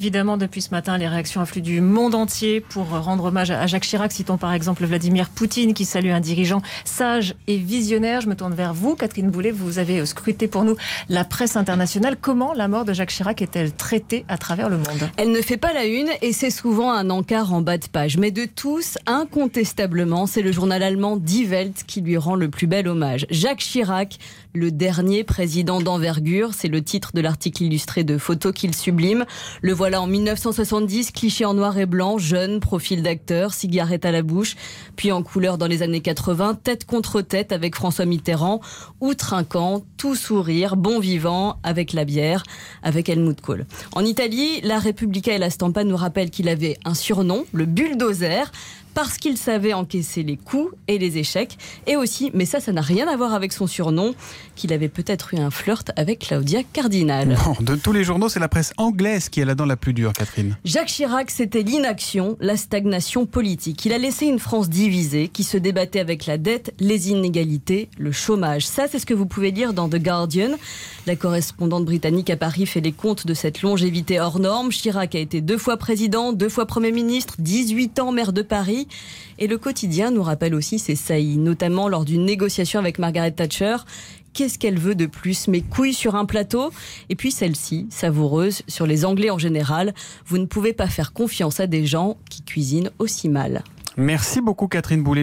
Évidemment, depuis ce matin, les réactions affluent du monde entier pour rendre hommage à Jacques Chirac. Citons par exemple Vladimir Poutine qui salue un dirigeant sage et visionnaire. Je me tourne vers vous, Catherine Boulet. Vous avez scruté pour nous la presse internationale. Comment la mort de Jacques Chirac est-elle traitée à travers le monde? Elle ne fait pas la une et c'est souvent un encart en bas de page. Mais de tous, incontestablement, c'est le journal allemand Die Welt qui lui rend le plus bel hommage. Jacques Chirac, le dernier président d'envergure, c'est le titre de l'article illustré de photos qu'il sublime. Le voilà en 1970, cliché en noir et blanc, jeune, profil d'acteur, cigarette à la bouche, puis en couleur dans les années 80, tête contre tête avec François Mitterrand, ou trinquant, tout sourire, bon vivant, avec la bière, avec Helmut Kohl. En Italie, la Repubblica et la Stampa nous rappellent qu'il avait un surnom, le bulldozer, parce qu'il savait encaisser les coups et les échecs. Et aussi, mais ça, ça n'a rien à voir avec son surnom, qu'il avait peut-être eu un flirt avec Claudia Cardinal. de tous les journaux, c'est la presse anglaise qui est la dent la plus dure, Catherine. Jacques Chirac, c'était l'inaction, la stagnation politique. Il a laissé une France divisée qui se débattait avec la dette, les inégalités, le chômage. Ça, c'est ce que vous pouvez lire dans The Guardian. La correspondante britannique à Paris fait les comptes de cette longévité hors norme. Chirac a été deux fois président, deux fois Premier ministre, 18 ans maire de Et le quotidien nous rappelle aussi ses saillies, notamment lors d'une négociation avec Margaret Thatcher. Qu'est-ce qu'elle veut de plus? Mes couilles sur un plateau? Et puis celle-ci, savoureuse, sur les Anglais en général. Vous ne pouvez pas faire confiance à des gens qui cuisinent aussi mal. Merci beaucoup Catherine Boulet.